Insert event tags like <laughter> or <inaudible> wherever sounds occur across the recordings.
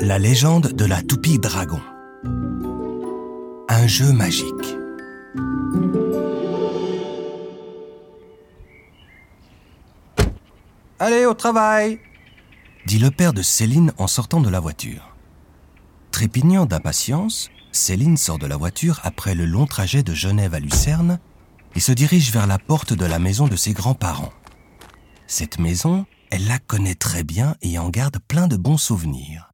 La légende de la toupie dragon. Un jeu magique. Allez, au travail dit le père de Céline en sortant de la voiture. Trépignant d'impatience, Céline sort de la voiture après le long trajet de Genève à Lucerne et se dirige vers la porte de la maison de ses grands-parents. Cette maison, elle la connaît très bien et en garde plein de bons souvenirs.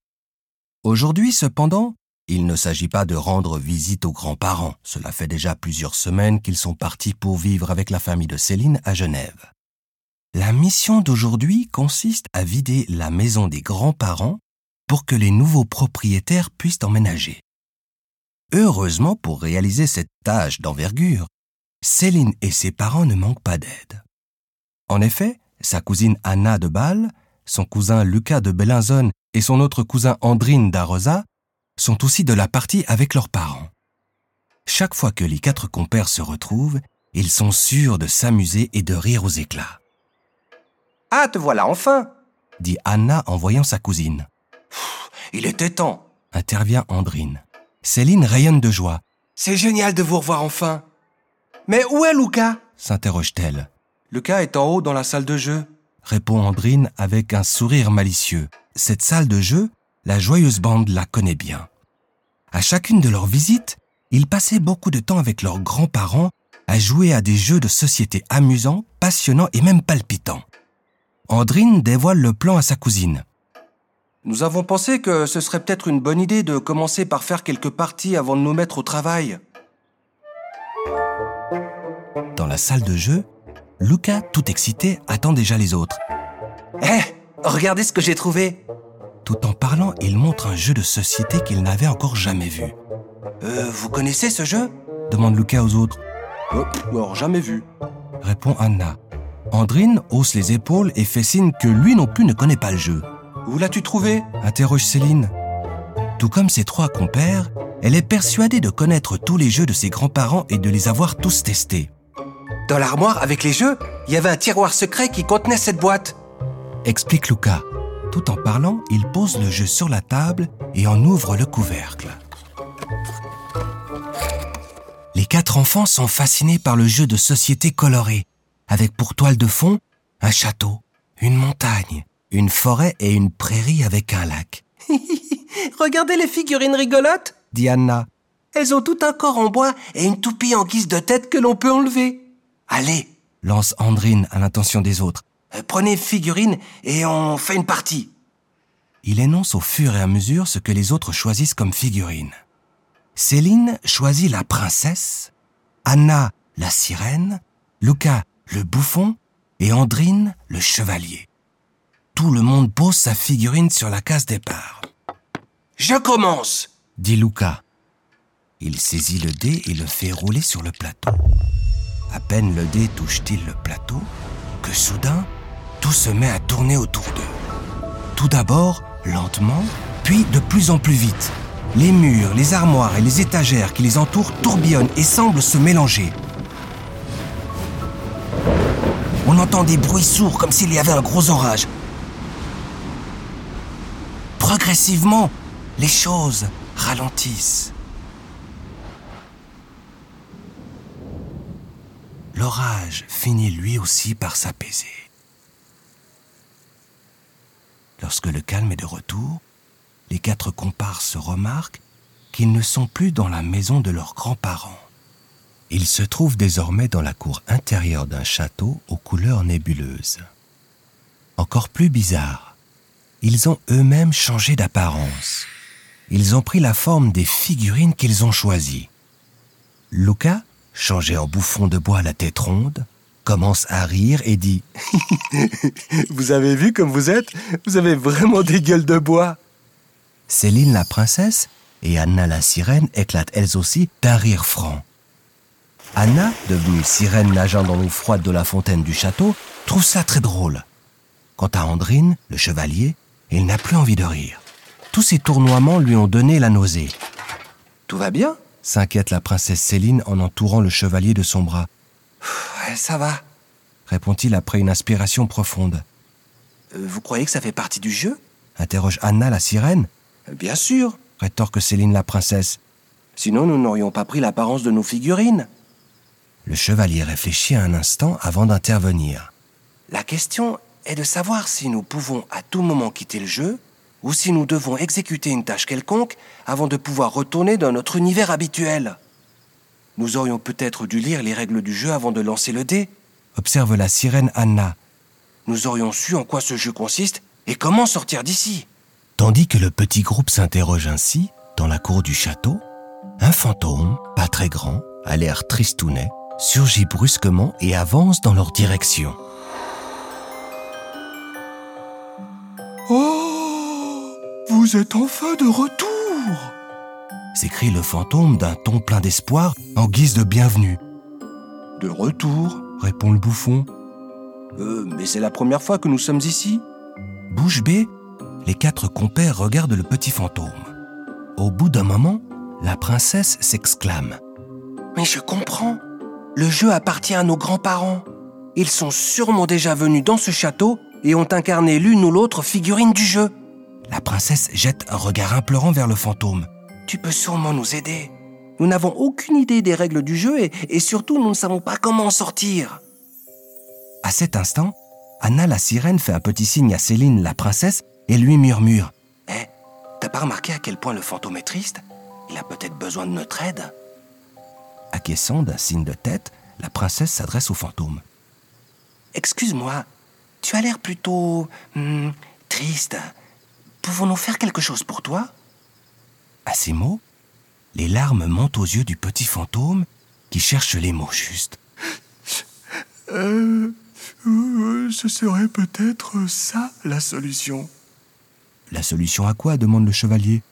Aujourd'hui, cependant, il ne s'agit pas de rendre visite aux grands-parents. Cela fait déjà plusieurs semaines qu'ils sont partis pour vivre avec la famille de Céline à Genève. La mission d'aujourd'hui consiste à vider la maison des grands-parents pour que les nouveaux propriétaires puissent emménager. Heureusement pour réaliser cette tâche d'envergure, Céline et ses parents ne manquent pas d'aide. En effet, sa cousine Anna de Bâle, son cousin Lucas de Bellinzone et son autre cousin Andrine d'Arosa sont aussi de la partie avec leurs parents. Chaque fois que les quatre compères se retrouvent, ils sont sûrs de s'amuser et de rire aux éclats. Ah, te voilà enfin dit Anna en voyant sa cousine. Il était temps, intervient Andrine. Céline rayonne de joie. C'est génial de vous revoir enfin. Mais où est Lucas? s'interroge-t-elle. Lucas est en haut dans la salle de jeu, répond Andrine avec un sourire malicieux. Cette salle de jeu, la joyeuse bande la connaît bien. À chacune de leurs visites, ils passaient beaucoup de temps avec leurs grands-parents à jouer à des jeux de société amusants, passionnants et même palpitants. Andrine dévoile le plan à sa cousine. Nous avons pensé que ce serait peut-être une bonne idée de commencer par faire quelques parties avant de nous mettre au travail. Dans la salle de jeu, Lucas, tout excité, attend déjà les autres. Hé, regardez ce que j'ai trouvé Tout en parlant, il montre un jeu de société qu'il n'avait encore jamais vu. Euh, vous connaissez ce jeu? Demande Lucas aux autres. Oh, alors, jamais vu, répond Anna. Andrine hausse les épaules et fait signe que lui non plus ne connaît pas le jeu. Où l'as-tu trouvé? Interroge Céline. Tout comme ses trois compères, elle est persuadée de connaître tous les jeux de ses grands-parents et de les avoir tous testés. Dans l'armoire avec les jeux, il y avait un tiroir secret qui contenait cette boîte. Explique Lucas. Tout en parlant, il pose le jeu sur la table et en ouvre le couvercle. Les quatre enfants sont fascinés par le jeu de société coloré avec pour toile de fond un château, une montagne, une forêt et une prairie avec un lac. <laughs> Regardez les figurines rigolotes, dit Anna. Elles ont tout un corps en bois et une toupie en guise de tête que l'on peut enlever. Allez, lance Andrine à l'intention des autres. Euh, prenez figurine et on fait une partie. Il énonce au fur et à mesure ce que les autres choisissent comme figurine. Céline choisit la princesse, Anna la sirène, Lucas le bouffon et Andrine le chevalier. Tout le monde pose sa figurine sur la case départ. Je commence, dit Luca. Il saisit le dé et le fait rouler sur le plateau. À peine le dé touche-t-il le plateau que soudain, tout se met à tourner autour d'eux. Tout d'abord, lentement, puis de plus en plus vite. Les murs, les armoires et les étagères qui les entourent tourbillonnent et semblent se mélanger. On entend des bruits sourds comme s'il y avait un gros orage. Progressivement, les choses ralentissent. L'orage finit lui aussi par s'apaiser. Lorsque le calme est de retour, les quatre comparses remarquent qu'ils ne sont plus dans la maison de leurs grands-parents. Ils se trouvent désormais dans la cour intérieure d'un château aux couleurs nébuleuses. Encore plus bizarre, ils ont eux-mêmes changé d'apparence. Ils ont pris la forme des figurines qu'ils ont choisies. Luca, changé en bouffon de bois la tête ronde, commence à rire et dit <laughs> Vous avez vu comme vous êtes? Vous avez vraiment des gueules de bois. Céline la princesse et Anna la sirène éclatent elles aussi d'un rire franc. Anna, devenue sirène nageant dans l'eau froide de la fontaine du château, trouve ça très drôle. Quant à Andrine, le chevalier, il n'a plus envie de rire. Tous ces tournoiements lui ont donné la nausée. Tout va bien? S'inquiète la princesse Céline en entourant le chevalier de son bras. Ça va, répond-il après une inspiration profonde. Euh, vous croyez que ça fait partie du jeu? Interroge Anna la sirène. Euh, Bien sûr. rétorque Céline la princesse. Sinon, nous n'aurions pas pris l'apparence de nos figurines. Le chevalier réfléchit un instant avant d'intervenir. La question est de savoir si nous pouvons à tout moment quitter le jeu ou si nous devons exécuter une tâche quelconque avant de pouvoir retourner dans notre univers habituel. Nous aurions peut-être dû lire les règles du jeu avant de lancer le dé. Observe la sirène Anna, Nous aurions su en quoi ce jeu consiste et comment sortir d'ici. Tandis que le petit groupe s'interroge ainsi, dans la cour du château, un fantôme, pas très grand, à l'air tristounet, surgit brusquement et avance dans leur direction. Vous êtes enfin de retour s'écrie le fantôme d'un ton plein d'espoir en guise de bienvenue. De retour Répond le bouffon. Euh, mais c'est la première fois que nous sommes ici. Bouche bée, les quatre compères regardent le petit fantôme. Au bout d'un moment, la princesse s'exclame. Mais je comprends. Le jeu appartient à nos grands-parents. Ils sont sûrement déjà venus dans ce château et ont incarné l'une ou l'autre figurine du jeu. La princesse jette un regard implorant vers le fantôme. Tu peux sûrement nous aider. Nous n'avons aucune idée des règles du jeu et, et surtout nous ne savons pas comment en sortir. À cet instant, Anna la sirène fait un petit signe à Céline la princesse et lui murmure. Eh, t'as pas remarqué à quel point le fantôme est triste? Il a peut-être besoin de notre aide. Acquiesçant d'un signe de tête, la princesse s'adresse au fantôme. Excuse-moi, tu as l'air plutôt hmm, triste. Pouvons-nous faire quelque chose pour toi? À ces mots, les larmes montent aux yeux du petit fantôme qui cherche les mots justes. Euh, euh, ce serait peut-être ça la solution. La solution à quoi demande le chevalier.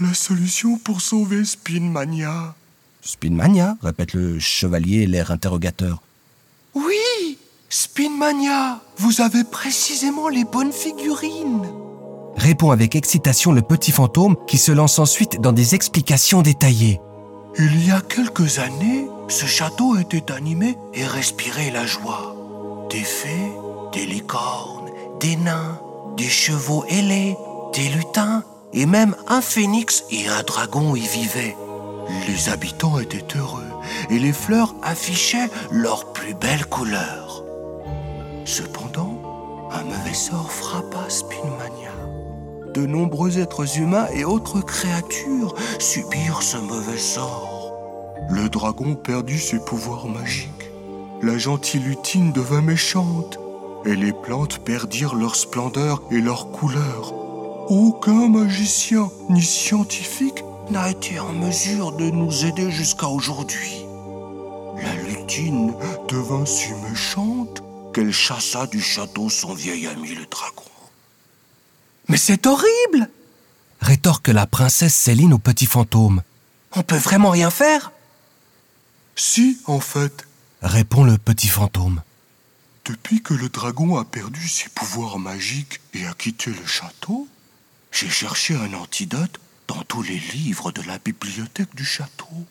La solution pour sauver Spinmania. Spinmania répète le chevalier, l'air interrogateur. Oui Spinmania Vous avez précisément les bonnes figurines Répond avec excitation le petit fantôme qui se lance ensuite dans des explications détaillées. Il y a quelques années, ce château était animé et respirait la joie. Des fées, des licornes, des nains, des chevaux ailés, des lutins, et même un phénix et un dragon y vivaient. Les habitants étaient heureux et les fleurs affichaient leurs plus belles couleurs. Cependant, un mauvais sort frappa Spinmania. De nombreux êtres humains et autres créatures subirent ce mauvais sort. Le dragon perdit ses pouvoirs magiques. La gentille lutine devint méchante. Et les plantes perdirent leur splendeur et leur couleur. Aucun magicien ni scientifique n'a été en mesure de nous aider jusqu'à aujourd'hui. La lutine devint si méchante qu'elle chassa du château son vieil ami le dragon. Mais c'est horrible Rétorque la princesse Céline au petit fantôme. On peut vraiment rien faire Si, en fait, Répond le petit fantôme. depuis que le dragon a perdu ses pouvoirs magiques et a quitté le château, j'ai cherché un antidote dans tous les livres de la bibliothèque du château.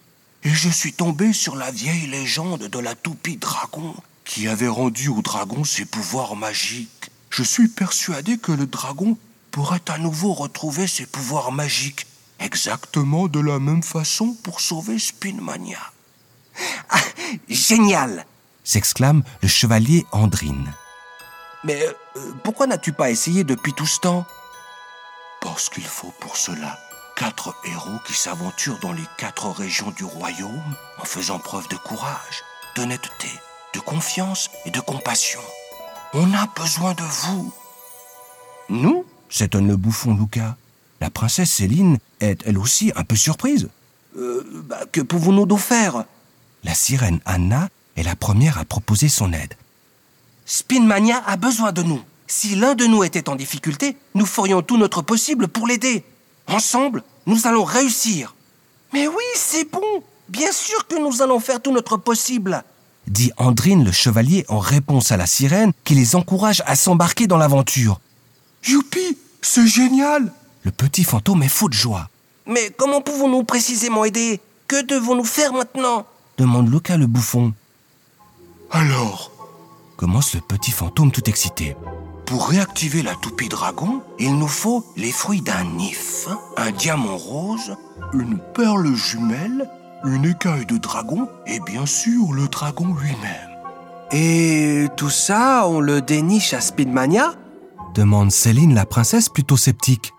Et je suis tombé sur la vieille légende de la toupie dragon qui avait rendu au dragon ses pouvoirs magiques. Je suis persuadé que le dragon pourrait à nouveau retrouver ses pouvoirs magiques exactement de la même façon pour sauver Spinmania. Ah, génial S'exclame le chevalier Andrine. Mais euh, pourquoi n'as-tu pas essayé depuis tout ce temps? Parce qu'il faut pour cela quatre héros qui s'aventurent dans les quatre régions du royaume en faisant preuve de courage, d'honnêteté, de confiance et de compassion. On a besoin de vous. Nous? S'étonne le bouffon Lucas. La princesse Céline est elle aussi un peu surprise. Euh, bah, que pouvons-nous donc faire? La sirène Anna est la première à proposer son aide. Spinmania a besoin de nous. Si l'un de nous était en difficulté, nous ferions tout notre possible pour l'aider. Ensemble, nous allons réussir. Mais oui, c'est bon. Bien sûr que nous allons faire tout notre possible. Dit Andrine le chevalier en réponse à la sirène qui les encourage à s'embarquer dans l'aventure. Youpi C'est génial Le petit fantôme est fou de joie. Mais comment pouvons-nous précisément aider? Que devons-nous faire maintenant? Demande Lucas le bouffon. Alors, commence le petit fantôme tout excité. Pour réactiver la toupie dragon, il nous faut les fruits d'un nif, un diamant rose, une perle jumelle, une écaille de dragon et bien sûr le dragon lui-même. Et tout ça, on le déniche à Speedmania? Demande Céline la princesse plutôt sceptique.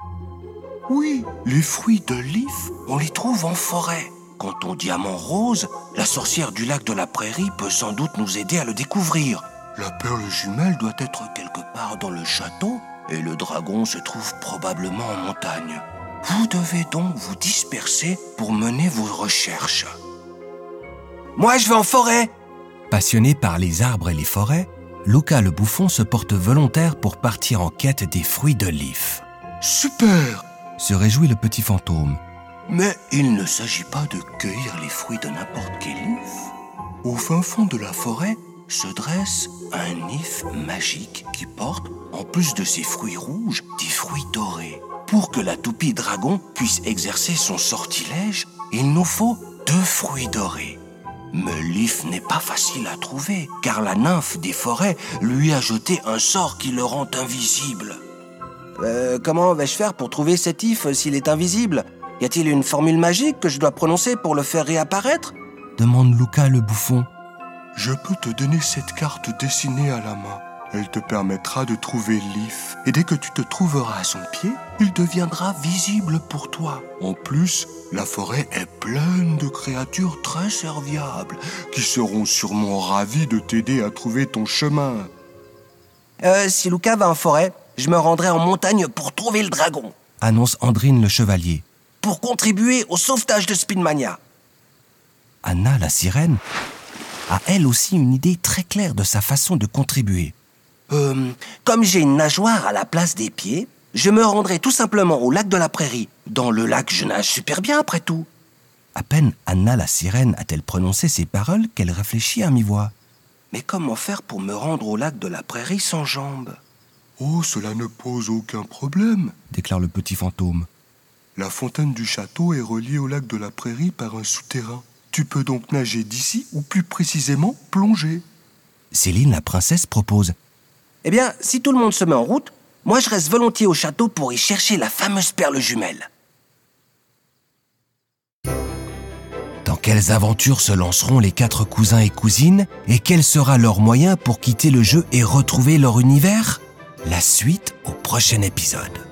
Oui, les fruits de l'if, on les trouve en forêt. Quant au diamant rose, la sorcière du lac de la prairie peut sans doute nous aider à le découvrir. La perle jumelle doit être quelque part dans le château et le dragon se trouve probablement en montagne. Vous devez donc vous disperser pour mener vos recherches. Moi, je vais en forêt Passionné par les arbres et les forêts, Luca le bouffon se porte volontaire pour partir en quête des fruits de l'if. Super Se réjouit le petit fantôme. Mais il ne s'agit pas de cueillir les fruits de n'importe quel if. Au fin fond de la forêt se dresse un if magique qui porte, en plus de ses fruits rouges, des fruits dorés. Pour que la toupie dragon puisse exercer son sortilège, il nous faut deux fruits dorés. Mais l'if n'est pas facile à trouver, car la nymphe des forêts lui a jeté un sort qui le rend invisible. Euh, comment vais-je faire pour trouver cet if s'il est invisible? Y a-t-il une formule magique que je dois prononcer pour le faire réapparaître? Demande Luca le bouffon. Je peux te donner cette carte dessinée à la main. Elle te permettra de trouver l'if. Et dès que tu te trouveras à son pied, il deviendra visible pour toi. En plus, la forêt est pleine de créatures très serviables qui seront sûrement ravies de t'aider à trouver ton chemin. Euh, si Luca va en forêt, je me rendrai en montagne pour trouver le dragon, annonce Andrine le chevalier. pour contribuer au sauvetage de Speedmania. Anna la sirène a elle aussi une idée très claire de sa façon de contribuer. Euh, comme j'ai une nageoire à la place des pieds, je me rendrai tout simplement au lac de la prairie. Dans le lac, je nage super bien après tout. À peine Anna la sirène a-t-elle prononcé ces paroles qu'elle réfléchit à mi-voix. Mais comment faire pour me rendre au lac de la prairie sans jambes? Oh, cela ne pose aucun problème. déclare le petit fantôme. La fontaine du château est reliée au lac de la prairie par un souterrain. Tu peux donc nager d'ici, ou plus précisément plonger. Céline la princesse propose. Eh bien, si tout le monde se met en route, moi je reste volontiers au château pour y chercher la fameuse perle jumelle. Dans quelles aventures se lanceront les quatre cousins et cousines et quel sera leur moyen pour quitter le jeu et retrouver leur univers? La suite au prochain épisode.